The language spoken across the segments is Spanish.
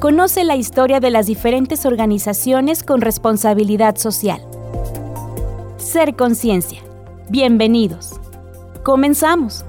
Conoce la historia de las diferentes organizaciones con responsabilidad social. Ser Conciencia. Bienvenidos. Comenzamos.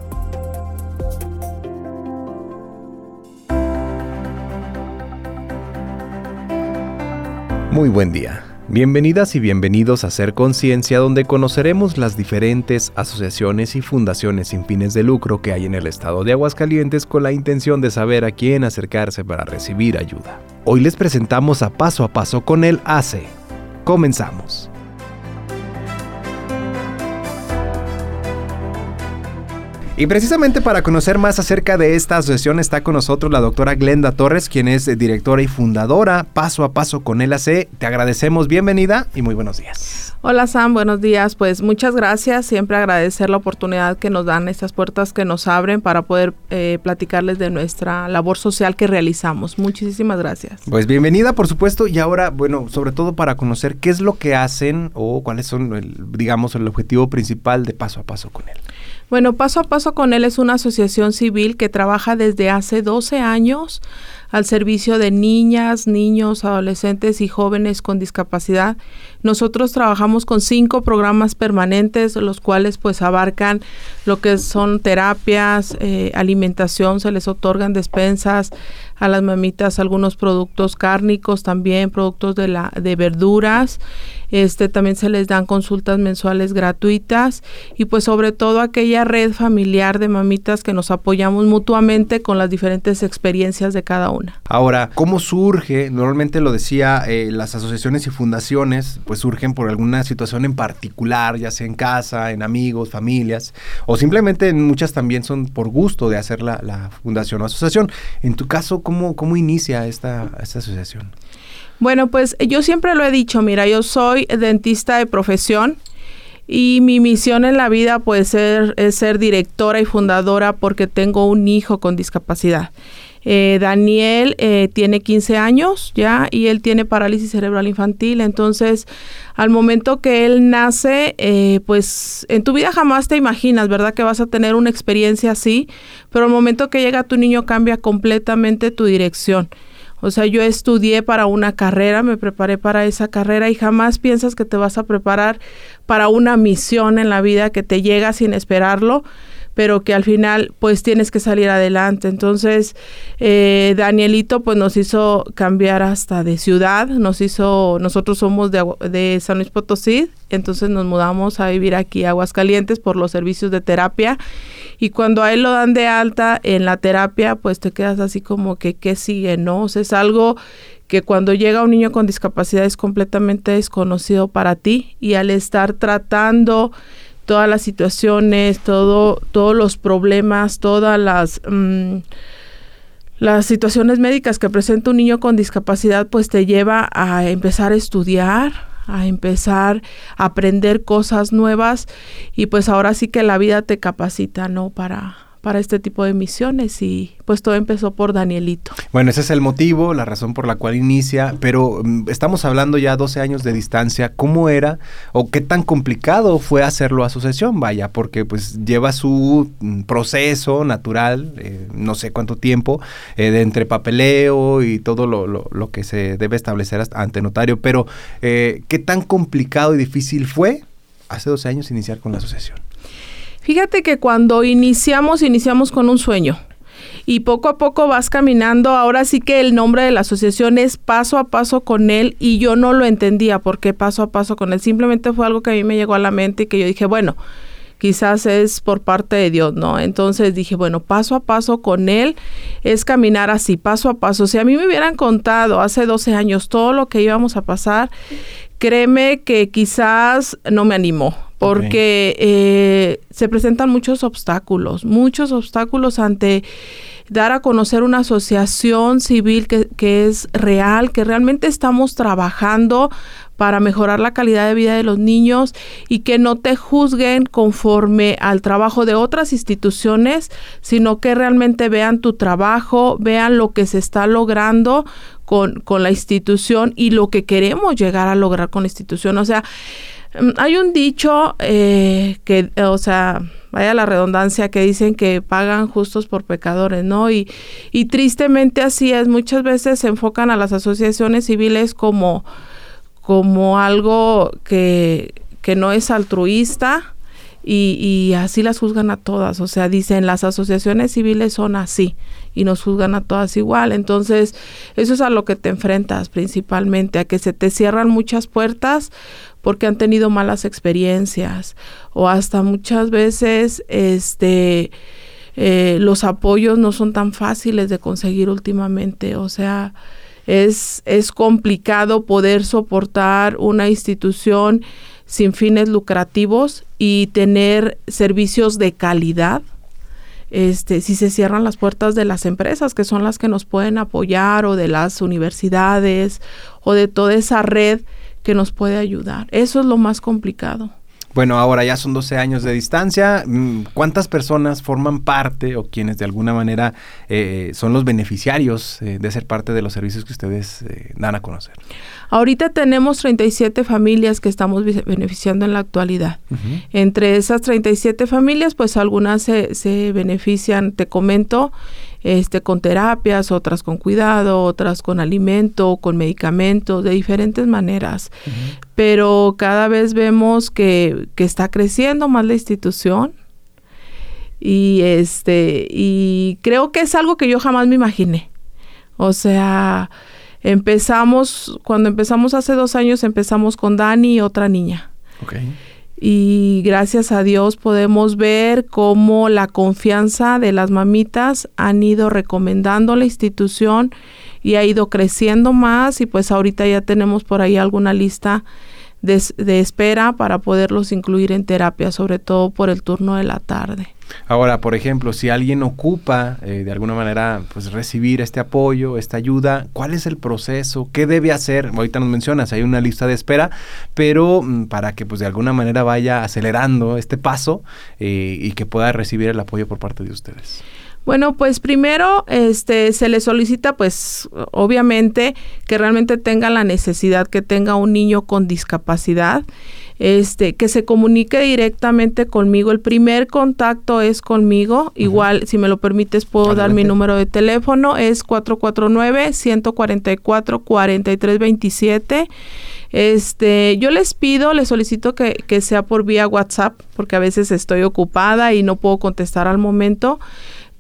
Muy buen día. Bienvenidas y bienvenidos a Ser Conciencia, donde conoceremos las diferentes asociaciones y fundaciones sin fines de lucro que hay en el estado de Aguascalientes con la intención de saber a quién acercarse para recibir ayuda. Hoy les presentamos a Paso a Paso con el ACE. Comenzamos. Y precisamente para conocer más acerca de esta asociación está con nosotros la doctora Glenda Torres, quien es directora y fundadora Paso a Paso con el AC. Te agradecemos, bienvenida y muy buenos días. Hola Sam, buenos días. Pues muchas gracias. Siempre agradecer la oportunidad que nos dan, estas puertas que nos abren para poder eh, platicarles de nuestra labor social que realizamos. Muchísimas gracias. Pues bienvenida, por supuesto. Y ahora, bueno, sobre todo para conocer qué es lo que hacen o cuáles son, el, digamos, el objetivo principal de Paso a Paso con él. Bueno, Paso a Paso con él es una asociación civil que trabaja desde hace 12 años al servicio de niñas, niños, adolescentes y jóvenes con discapacidad. Nosotros trabajamos con cinco programas permanentes, los cuales pues abarcan lo que son terapias, eh, alimentación, se les otorgan despensas a las mamitas algunos productos cárnicos, también productos de la de verduras este, también se les dan consultas mensuales gratuitas y pues sobre todo aquella red familiar de mamitas que nos apoyamos mutuamente con las diferentes experiencias de cada una. Ahora, ¿cómo surge? Normalmente lo decía, eh, las asociaciones y fundaciones pues surgen por alguna situación en particular, ya sea en casa, en amigos, familias, o simplemente muchas también son por gusto de hacer la, fundación o asociación. En tu caso, ¿cómo, cómo inicia esta, esta asociación? Bueno, pues yo siempre lo he dicho, mira, yo soy dentista de profesión y mi misión en la vida puede ser, es ser directora y fundadora porque tengo un hijo con discapacidad. Eh, Daniel eh, tiene 15 años ya y él tiene parálisis cerebral infantil. Entonces, al momento que él nace, eh, pues en tu vida jamás te imaginas, ¿verdad? Que vas a tener una experiencia así, pero al momento que llega tu niño cambia completamente tu dirección. O sea, yo estudié para una carrera, me preparé para esa carrera y jamás piensas que te vas a preparar para una misión en la vida que te llega sin esperarlo pero que al final pues tienes que salir adelante. Entonces, eh, Danielito pues nos hizo cambiar hasta de ciudad, nos hizo, nosotros somos de, de San Luis Potosí, entonces nos mudamos a vivir aquí a Aguascalientes por los servicios de terapia y cuando a él lo dan de alta en la terapia, pues te quedas así como que, ¿qué sigue? ¿No? O sea, es algo que cuando llega un niño con discapacidad es completamente desconocido para ti y al estar tratando todas las situaciones, todo, todos los problemas, todas las... Mm, las situaciones médicas que presenta un niño con discapacidad pues te lleva a empezar a estudiar, a empezar a aprender cosas nuevas y pues ahora sí que la vida te capacita, ¿no? Para, para este tipo de misiones y pues todo empezó por Danielito. Bueno, ese es el motivo, la razón por la cual inicia, pero mm, estamos hablando ya 12 años de distancia, ¿cómo era o qué tan complicado fue hacerlo asociación? Vaya, porque pues lleva su mm, proceso natural, eh, no sé cuánto tiempo, eh, de entre papeleo y todo lo, lo, que se debe establecer ante notario, pero eh, ¿qué tan complicado y difícil fue hace 12 años iniciar con la asociación? Fíjate que cuando iniciamos, iniciamos con un sueño. Y poco a poco vas caminando. Ahora sí que el nombre de la asociación es Paso a Paso con él. Y yo no lo entendía por qué Paso a Paso con él. Simplemente fue algo que a mí me llegó a la mente y que yo dije, bueno, quizás es por parte de Dios, ¿no? Entonces dije, bueno, paso a paso con Él es caminar así, paso a paso. Si a mí me hubieran contado hace 12 años todo lo que íbamos a pasar, créeme que quizás no me animó, porque eh, se presentan muchos obstáculos, muchos obstáculos ante dar a conocer una asociación civil que, que, es real, que realmente estamos trabajando para mejorar la calidad de vida de los niños y que no te juzguen conforme al trabajo de otras instituciones, sino que realmente vean tu trabajo, vean lo que se está logrando con, con la institución y lo que queremos llegar a lograr con la institución. O sea, hay un dicho eh, que, o sea, vaya la redundancia, que dicen que pagan justos por pecadores, ¿no? Y, y tristemente así es. Muchas veces se enfocan a las asociaciones civiles como, como algo que, que no es altruista y, y, así las juzgan a todas. O sea, dicen las asociaciones civiles son así y nos juzgan a todas igual. Entonces, eso es a lo que te enfrentas principalmente, a que se te cierran muchas puertas porque han tenido malas experiencias o hasta muchas veces este eh, los apoyos no son tan fáciles de conseguir últimamente. O sea, es, es complicado poder soportar una institución sin fines lucrativos y tener servicios de calidad. Este, si se cierran las puertas de las empresas que son las que nos pueden apoyar o de las universidades o de toda esa red que nos puede ayudar. Eso es lo más complicado. Bueno, ahora ya son 12 años de distancia. Mm, ¿Cuántas personas forman parte o quienes de alguna manera eh, son los beneficiarios eh, de ser parte de los servicios que ustedes eh, dan a conocer? Ahorita tenemos 37 familias que estamos beneficiando en la actualidad. Entre esas 37 familias, pues algunas se, se benefician, te comento, este, con terapias, otras con cuidado, otras con alimento, con medicamentos, de diferentes maneras. Pero cada vez vemos que, que está creciendo más la institución y este y creo que es algo que yo jamás me imaginé. O sea, empezamos cuando empezamos hace dos años empezamos con Dani y otra niña. Okay y gracias a Dios podemos ver cómo la confianza de las mamitas han ido recomendando la institución y ha ido creciendo más y pues ahorita ya tenemos por ahí alguna lista de, espera para poderlos incluir en terapia, sobre todo por el turno de la tarde. Ahora, por ejemplo, si alguien ocupa eh, de alguna manera pues recibir este apoyo, esta ayuda, ¿cuál es el proceso? ¿Qué debe hacer? Ahorita nos mencionas, hay una lista de espera, pero mm, para que pues de alguna manera vaya acelerando este paso eh, y que pueda recibir el apoyo por parte de ustedes. Bueno, pues primero este se le solicita pues obviamente que realmente tenga la necesidad que tenga un niño con discapacidad este, que se comunique directamente conmigo. El primer contacto es conmigo. Igual, si me lo permites, puedo dar mi número de teléfono. Es 449-144-4327. Este, yo les pido, les solicito que, que sea por vía WhatsApp, porque a veces estoy ocupada y no puedo contestar al momento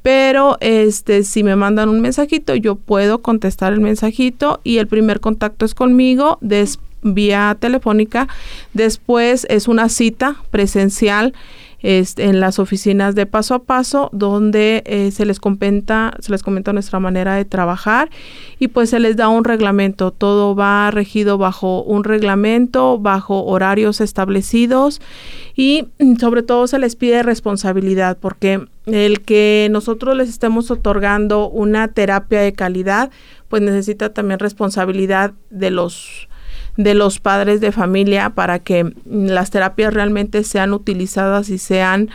pero este si me mandan un mensajito yo puedo contestar el mensajito y el primer contacto es conmigo después vía telefónica. Después es una cita presencial este, en las oficinas de paso a paso donde eh, se les comenta se les comenta nuestra manera de trabajar y pues se les da un reglamento. Todo va regido bajo un reglamento bajo horarios establecidos y mm, sobre todo se les pide responsabilidad porque el que nosotros les estemos otorgando una terapia de calidad pues necesita también responsabilidad de los de los padres de familia para que las terapias realmente sean utilizadas y sean,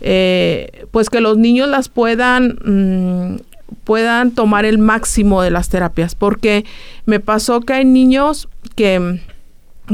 eh, pues que los niños las puedan, mm, puedan tomar el máximo de las terapias, porque me pasó que hay niños que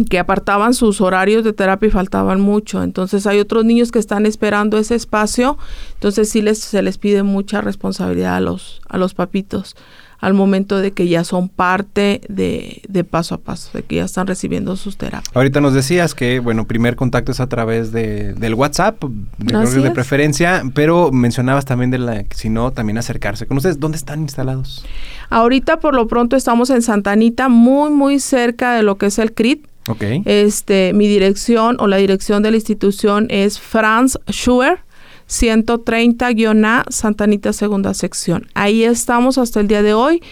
que apartaban sus horarios de terapia y faltaban mucho. Entonces hay otros niños que están esperando ese espacio, entonces sí les, se les pide mucha responsabilidad a los, a los papitos al momento de que ya son parte de, de, paso a paso, de que ya están recibiendo sus terapias. Ahorita nos decías que, bueno, primer contacto es a través de, del WhatsApp, de, de preferencia, pero mencionabas también de la, si no, también acercarse con ustedes. ¿Dónde están instalados? Ahorita por lo pronto estamos en Santanita, muy, muy cerca de lo que es el CRIT. Okay. Este, mi dirección o la dirección de la institución es Franz Schuer, 130-A, Santanita segunda sección. Ahí estamos hasta el día de hoy.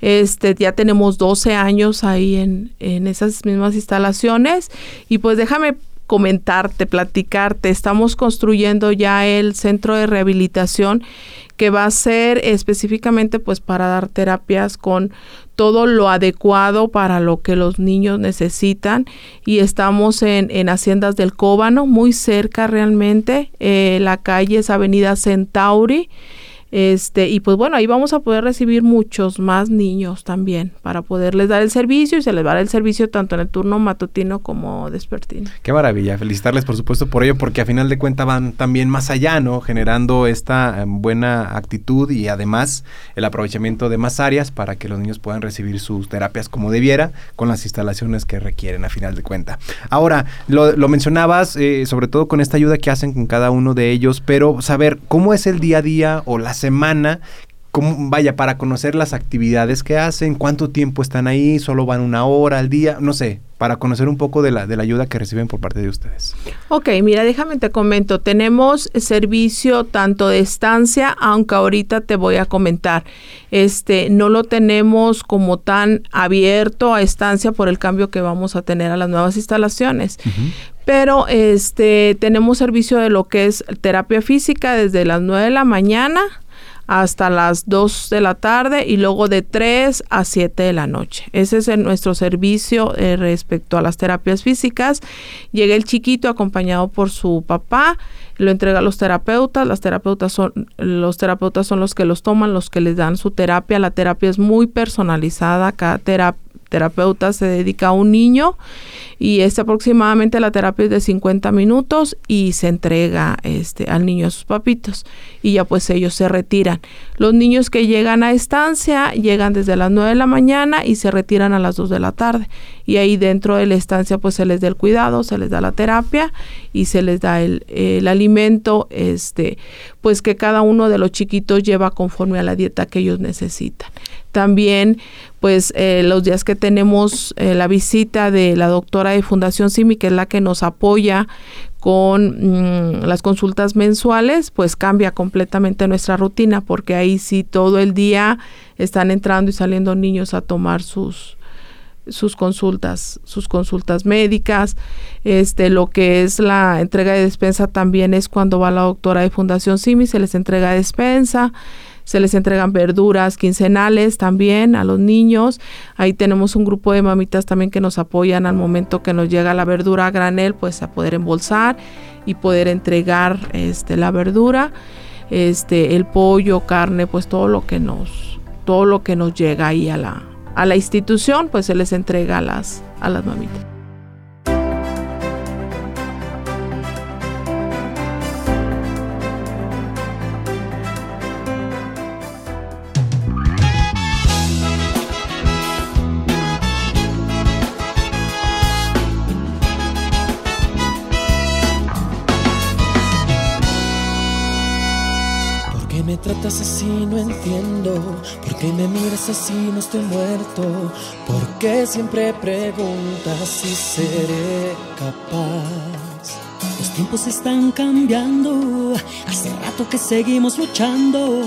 Este, ya tenemos 12 años ahí en, en esas mismas instalaciones. Y pues déjame comentarte, platicarte. Estamos construyendo ya el centro de rehabilitación que va a ser específicamente pues para dar terapias con todo lo adecuado para lo que los niños necesitan. Y estamos en, en Haciendas del Cóbano, muy cerca realmente, eh, la calle es Avenida Centauri, Este, y pues bueno, ahí vamos a poder recibir muchos más niños también para poderles dar el servicio y se les va a dar el servicio tanto en el turno matutino como despertino. Qué maravilla, felicitarles por supuesto por ello, porque a final de cuentas van también más allá, ¿no? Generando esta eh, buena actitud y además el aprovechamiento de más áreas para que los niños puedan recibir sus terapias como debiera con las instalaciones que requieren a final de cuenta. Ahora, lo, mencionabas, eh, sobre todo con esta ayuda que hacen con cada uno de ellos, pero saber cómo es el día a día o la semana vaya, para conocer las actividades que hacen, cuánto tiempo están ahí, solo van una hora al día, no sé, para conocer un poco de la, de la ayuda que reciben por parte de ustedes. Ok, mira, déjame te comento, tenemos servicio tanto de estancia, aunque ahorita te voy a comentar, este, no lo tenemos como tan abierto a estancia por el cambio que vamos a tener a las nuevas instalaciones. Pero este tenemos servicio de lo que es terapia física desde las 9 de la mañana hasta las 2 de la tarde y luego de 3 a 7 de la noche. Ese es nuestro servicio eh, respecto a las terapias físicas. Llega el chiquito acompañado por su papá, lo entrega a los terapeutas, las terapeutas son los terapeutas son los que los toman, los que les dan su terapia. La terapia es muy personalizada, cada terapia terapeuta se dedica a un niño y este aproximadamente la terapia es de 50 minutos y se entrega este al niño a sus papitos y ya pues ellos se retiran. Los niños que llegan a estancia llegan desde las 9 de la mañana y se retiran a las 2 de la tarde y ahí dentro de la estancia pues se les da el cuidado, se les da la terapia y se les da el, el alimento este pues que cada uno de los chiquitos lleva conforme a la dieta que ellos necesitan. También, pues, eh, los días que tenemos eh, la visita de la doctora de Fundación CIMI, que es la que nos apoya con mm, las consultas mensuales, pues cambia completamente nuestra rutina, porque ahí sí todo el día están entrando y saliendo niños a tomar sus sus consultas, sus consultas médicas, este, lo que es la entrega de despensa también es cuando va la doctora de Fundación CIMI, se les entrega despensa, se les entregan verduras quincenales también a los niños. Ahí tenemos un grupo de mamitas también que nos apoyan al momento que nos llega la verdura a granel, pues a poder embolsar y poder entregar este la verdura, este el pollo, carne, pues todo lo que nos todo lo que nos llega ahí a la a la institución, pues se les entrega a las a las mamitas. Tratas así? No entiendo. ¿Por qué me miras así? No estoy muerto. ¿Por qué siempre preguntas si seré capaz? Los tiempos están cambiando. Hace rato que seguimos luchando.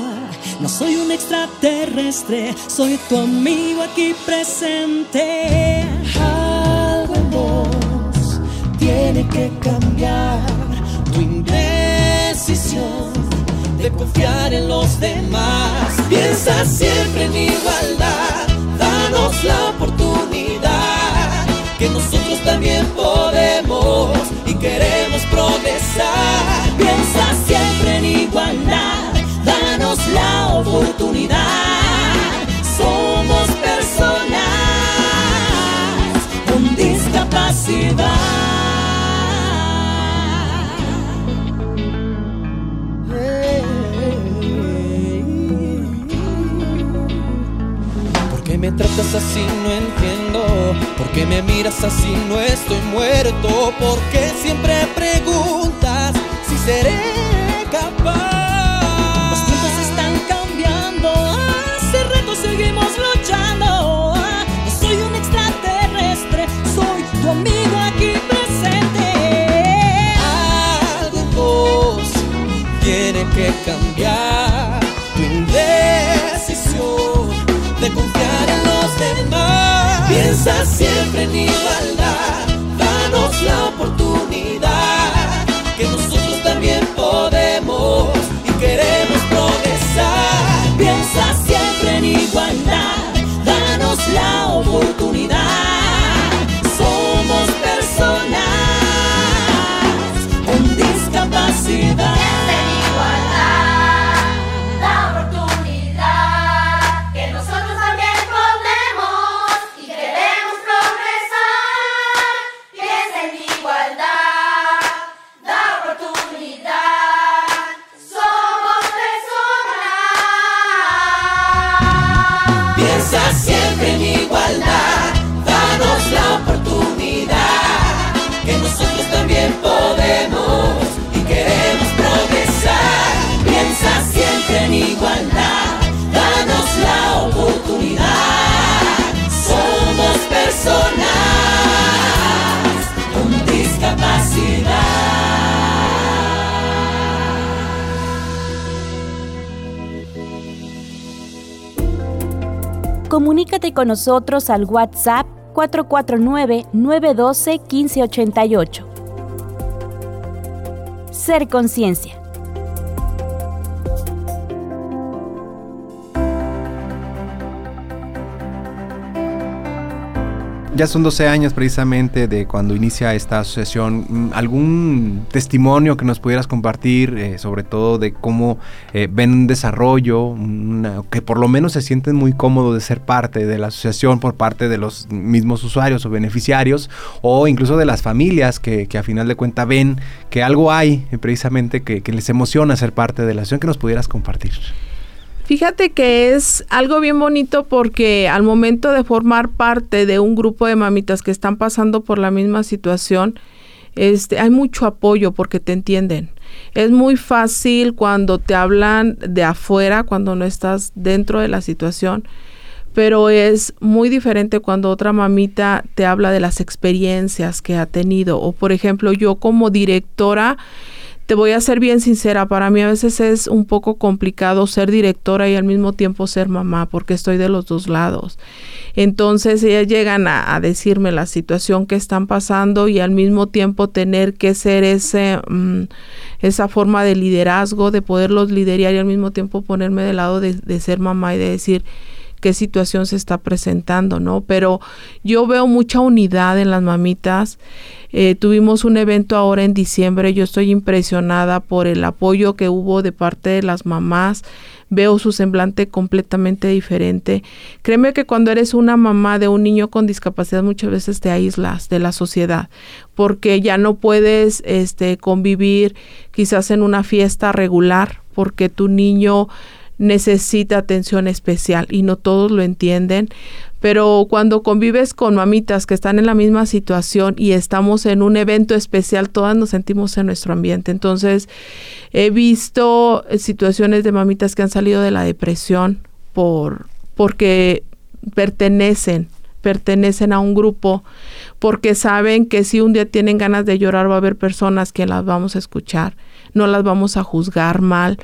No soy un extraterrestre, soy tu amigo aquí presente. Algo en vos tiene que cambiar. Tu indecisión confiar en los demás. Piensa siempre en igualdad, danos la oportunidad, que nosotros también podemos y queremos progresar. Piensa siempre Piensa siempre en igualdad, danos la oportunidad, que nosotros también podemos y queremos progresar. Piensa siempre en igualdad, que nosotros también podemos y queremos progresar. Piensa siempre en igualdad, danos la oportunidad. Somos personas con discapacidad. Comunícate con nosotros al WhatsApp 449-912-1588. Ser Conciencia. Ya son 12 años precisamente de cuando inicia esta asociación. Mm, ¿Algún testimonio que nos pudieras compartir, eh, sobre todo de cómo eh, ven un desarrollo, que por lo menos se sienten muy cómodos de ser parte de la asociación por parte de los mismos usuarios o beneficiarios, o incluso de las familias que, que a final de cuentas ven que algo hay eh, precisamente que, que les emociona ser parte de la asociación, que nos pudieras compartir? Fíjate que es algo bien bonito porque al momento de formar parte de un grupo de mamitas que están pasando por la misma situación, este, hay mucho apoyo porque te entienden. Es muy fácil cuando te hablan de afuera, cuando no estás dentro de la situación, pero es muy diferente cuando otra mamita te habla de las experiencias que ha tenido. O por ejemplo, yo como directora, te voy a ser bien sincera, para mí a veces es un poco complicado ser directora y al mismo tiempo ser mamá, porque estoy de los dos lados. Entonces ellas llegan a, decirme la situación que están pasando y al mismo tiempo tener que ser ese, mm, esa forma de liderazgo, de poderlos liderar y al mismo tiempo ponerme del lado de, de ser mamá y de decir qué situación se está presentando, ¿no? Pero yo veo mucha unidad en las mamitas. Eh, tuvimos un evento ahora en diciembre. Yo estoy impresionada por el apoyo que hubo de parte de las mamás. Veo su semblante completamente diferente. Créeme que cuando eres una mamá de un niño con discapacidad muchas veces te aíslas de la sociedad porque ya no puedes este, convivir quizás en una fiesta regular porque tu niño necesita atención especial y no todos lo entienden, pero cuando convives con mamitas que están en la misma situación y estamos en un evento especial, todas nos sentimos en nuestro ambiente. Entonces, he visto situaciones de mamitas que han salido de la depresión por porque pertenecen pertenecen a un grupo porque saben que si un día tienen ganas de llorar va a haber personas que las vamos a escuchar, no las vamos a juzgar mal.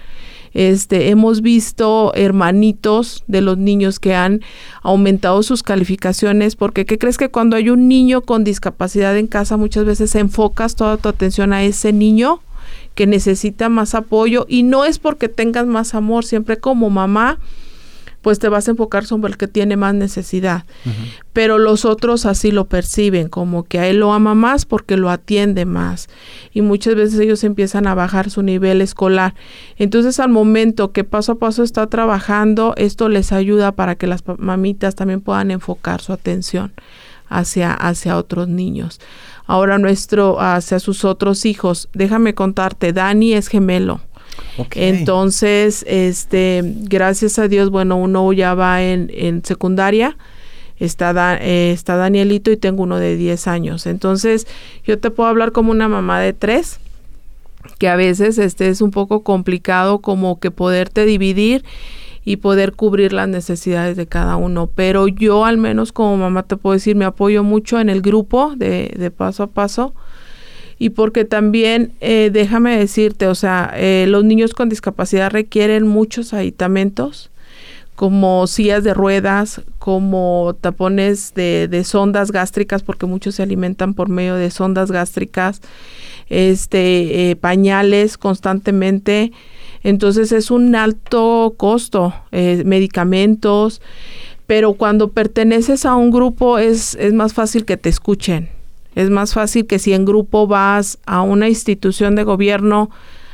Este, hemos visto hermanitos de los niños que han aumentado sus calificaciones, porque ¿qué crees que cuando hay un niño con discapacidad en casa muchas veces enfocas toda tu atención a ese niño que necesita más apoyo y no es porque tengas más amor, siempre como mamá pues te vas a enfocar sobre el que tiene más necesidad. Pero los otros así lo perciben, como que a él lo ama más porque lo atiende más. Y muchas veces ellos empiezan a bajar su nivel escolar. Entonces al momento que paso a paso está trabajando, esto les ayuda para que las mamitas también puedan enfocar su atención hacia, hacia otros niños. Ahora nuestro, hacia sus otros hijos. Déjame contarte, Dani es gemelo. Entonces, este, gracias a Dios, bueno, uno ya va en, en secundaria, está, da, eh, está Danielito y tengo uno de 10 años. Entonces, yo te puedo hablar como una mamá de tres, que a veces este es un poco complicado como que poderte dividir y poder cubrir las necesidades de cada uno. Pero yo al menos como mamá te puedo decir, me apoyo mucho en el grupo de, de paso a paso y porque también, eh, déjame decirte, o sea, eh, los niños con discapacidad requieren muchos aditamentos, como sillas de ruedas, como tapones de, sondas gástricas, porque muchos se alimentan por medio de sondas gástricas, este, eh, pañales constantemente. Entonces es un alto costo, medicamentos, pero cuando perteneces a un grupo es, es más fácil que te escuchen. Es más fácil que si en grupo vas a una institución de gobierno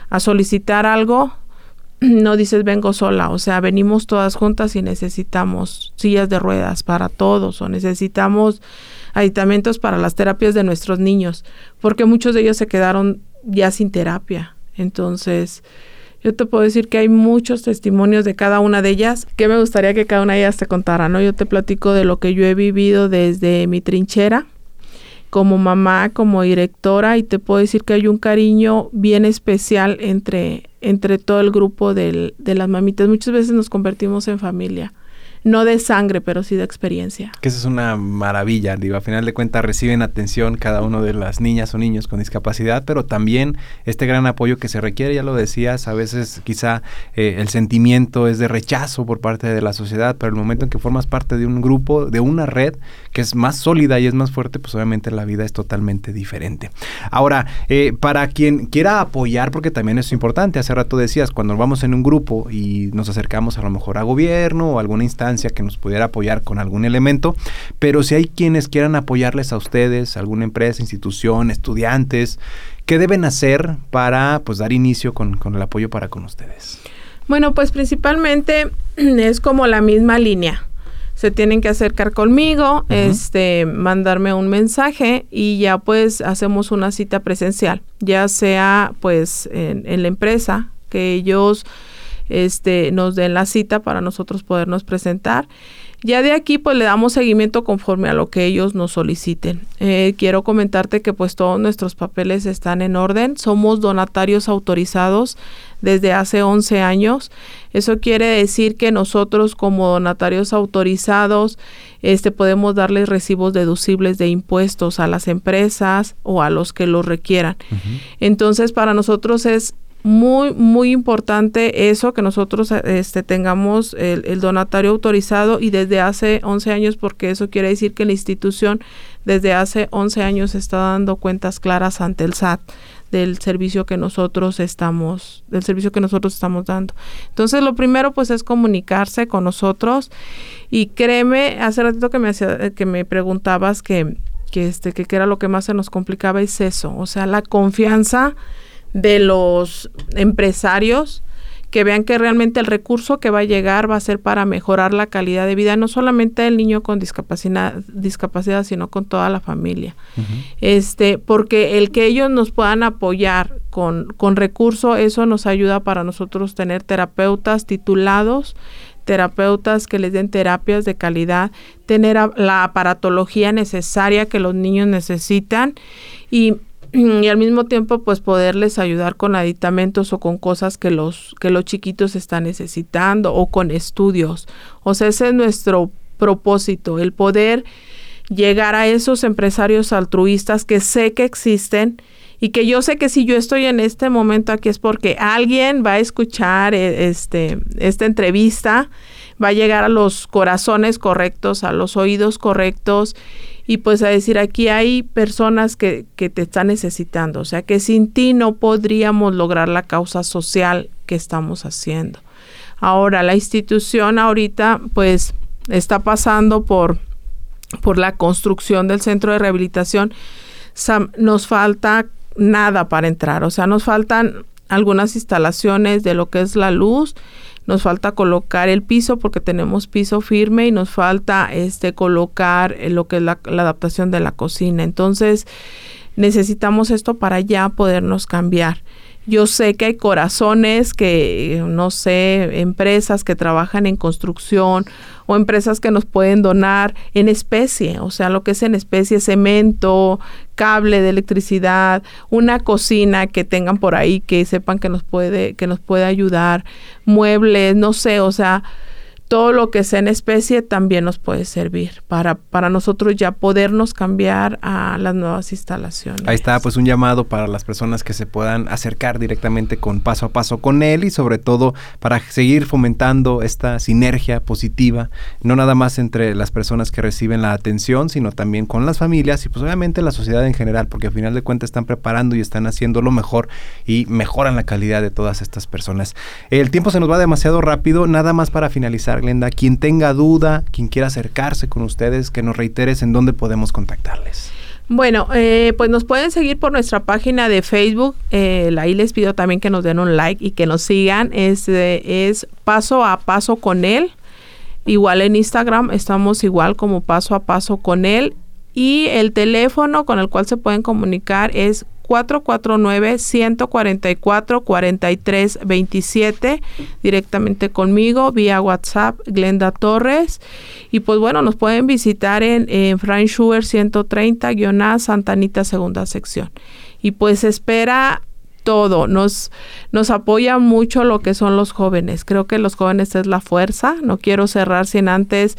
a solicitar algo, no dices vengo sola, o sea, venimos todas juntas y necesitamos sillas de ruedas para todos o necesitamos aditamentos para las terapias de nuestros niños, porque muchos de ellos se quedaron ya sin terapia. Entonces, Yo te puedo decir que hay muchos testimonios de cada una de ellas que me gustaría que cada una de ellas te contara, ¿no? Yo te platico de lo que yo he vivido desde mi trinchera como mamá, como directora y te puedo decir que hay un cariño bien especial entre, entre todo el grupo de las mamitas. Muchas veces nos convertimos en familia no de sangre, pero sí de experiencia. Que eso es una maravilla, digo, a final de cuentas reciben atención cada uno de las niñas o niños con discapacidad, pero también este gran apoyo que se requiere, ya lo decías, a veces quizá eh, el sentimiento es de rechazo por parte de la sociedad, pero el momento en que formas parte de un grupo, de una red que es más sólida y es más fuerte, pues obviamente la vida es totalmente diferente. Ahora, eh, para quien quiera apoyar, porque también es importante, hace rato decías, cuando vamos en un grupo y nos acercamos a lo mejor a gobierno o alguna instancia, que nos pudiera apoyar con algún elemento, pero si hay quienes quieran apoyarles a ustedes, alguna empresa, institución, estudiantes, ¿qué deben hacer para pues dar inicio con, el apoyo para con ustedes? Bueno, pues principalmente es como la misma línea se tienen que acercar conmigo, este, mandarme un mensaje y ya pues hacemos una cita presencial, ya sea pues en, en la empresa que ellos este, nos den la cita para nosotros podernos presentar. Ya de aquí pues le damos seguimiento conforme a lo que ellos nos soliciten. Eh, quiero comentarte que pues todos nuestros papeles están en orden. Somos donatarios autorizados desde hace 11 años. Eso quiere decir que nosotros como donatarios autorizados este, podemos darles recibos deducibles de impuestos a las empresas o a los que los requieran. Entonces para nosotros es muy, muy importante eso, que nosotros este, tengamos el, donatario autorizado y desde hace 11 años, porque eso quiere decir que la institución desde hace 11 años está dando cuentas claras ante el SAT del servicio que nosotros estamos, del servicio que nosotros estamos dando. Entonces, lo primero pues es comunicarse con nosotros y créeme, hace ratito que me hacía, que me preguntabas que, que este, que qué era lo que más se nos complicaba es eso, o sea, la confianza de los empresarios que vean que realmente el recurso que va a llegar va a ser para mejorar la calidad de vida, no solamente del niño con discapacidad, discapacidad sino con toda la familia. Este, porque el que ellos nos puedan apoyar con, con recurso, eso nos ayuda para nosotros tener terapeutas titulados, terapeutas que les den terapias de calidad, tener la aparatología necesaria que los niños necesitan y y al mismo tiempo pues poderles ayudar con aditamentos o con cosas que los que los chiquitos están necesitando o con estudios. O sea, ese es nuestro propósito, el poder llegar a esos empresarios altruistas que sé que existen y que yo sé que si yo estoy en este momento aquí es porque alguien va a escuchar eh, este esta entrevista, va a llegar a los corazones correctos, a los oídos correctos y pues a decir aquí hay personas que, que te están necesitando, o sea que sin ti no podríamos lograr la causa social que estamos haciendo. Ahora, la institución ahorita pues está pasando por, por la construcción del centro de rehabilitación. nos falta nada para entrar, o sea, nos faltan algunas instalaciones de lo que es la luz, nos falta colocar el piso porque tenemos piso firme y nos falta este colocar eh, lo que es la, la adaptación de la cocina. Entonces necesitamos esto para ya podernos cambiar. Yo sé que hay corazones que, no sé, empresas que trabajan en construcción o empresas que nos pueden donar en especie, o sea, lo que es en especie, cemento, cable de electricidad, una cocina que tengan por ahí que sepan que nos puede que nos puede ayudar, muebles, no sé, o sea, todo lo que sea en especie también nos puede servir para, para nosotros ya podernos cambiar a las nuevas instalaciones. Ahí está, pues un llamado para las personas que se puedan acercar directamente con paso a paso con él y sobre todo para seguir fomentando esta sinergia positiva, no nada más entre las personas que reciben la atención, sino también con las familias y pues obviamente la sociedad en general, porque al final de cuentas están preparando y están haciendo lo mejor y mejoran la calidad de todas estas personas. El tiempo se nos va demasiado rápido, nada más para finalizar Glenda. Quien tenga duda, quien quiera acercarse con ustedes, que nos reiteres en dónde podemos contactarles. Bueno, eh, pues nos pueden seguir por nuestra página de Facebook. Eh, ahí les pido también que nos den un like y que nos sigan. Es, es paso a paso con él. Igual en Instagram estamos igual como paso a paso con él. Y el teléfono con el cual se pueden comunicar es 449-144-4327 directamente conmigo vía WhatsApp, Glenda Torres. Y pues bueno, nos pueden visitar en, en Frank Schubert 130-A, Santa Anita, segunda sección. Y pues espera todo, nos, nos apoya mucho lo que son los jóvenes. Creo que los jóvenes es la fuerza. No quiero cerrar sin antes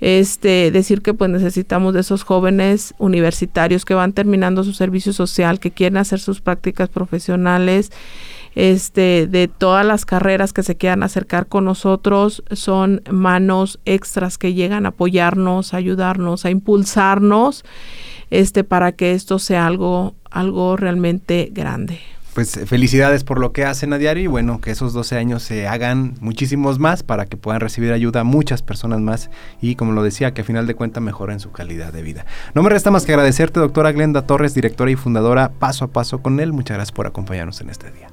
este decir que pues necesitamos de esos jóvenes universitarios que van terminando su servicio social, que quieren hacer sus prácticas profesionales, este de todas las carreras que se quieran acercar con nosotros, son manos extras que llegan a apoyarnos, a ayudarnos, a impulsarnos este para que esto sea algo algo realmente grande pues felicidades por lo que hacen a diario y bueno, que esos 12 años se hagan muchísimos más para que puedan recibir ayuda a muchas personas más y como lo decía, que a final de cuentas mejoren su calidad de vida. No me resta más que agradecerte, doctora Glenda Torres, directora y fundadora Paso a Paso con él. Muchas gracias por acompañarnos en este día.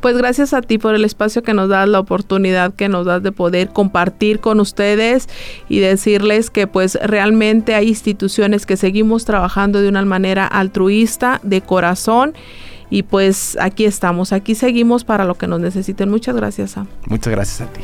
Pues gracias a ti por el espacio que nos das, la oportunidad que nos das de poder compartir con ustedes y decirles que pues realmente hay instituciones que seguimos trabajando de una manera altruista, de corazón y pues aquí estamos, aquí seguimos para lo que nos necesiten. Muchas gracias, Sam. Muchas gracias a ti.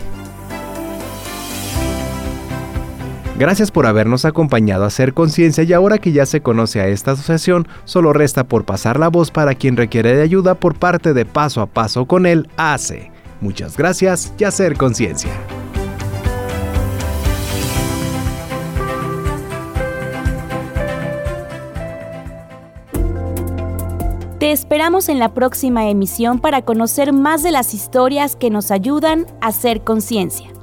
Gracias por habernos acompañado a hacer conciencia y ahora que ya se conoce a esta asociación, solo resta por pasar la voz para quien requiere de ayuda por parte de Paso a Paso con él hace. Muchas gracias y hacer conciencia. Te esperamos en la próxima emisión para conocer más de las historias que nos ayudan a hacer conciencia.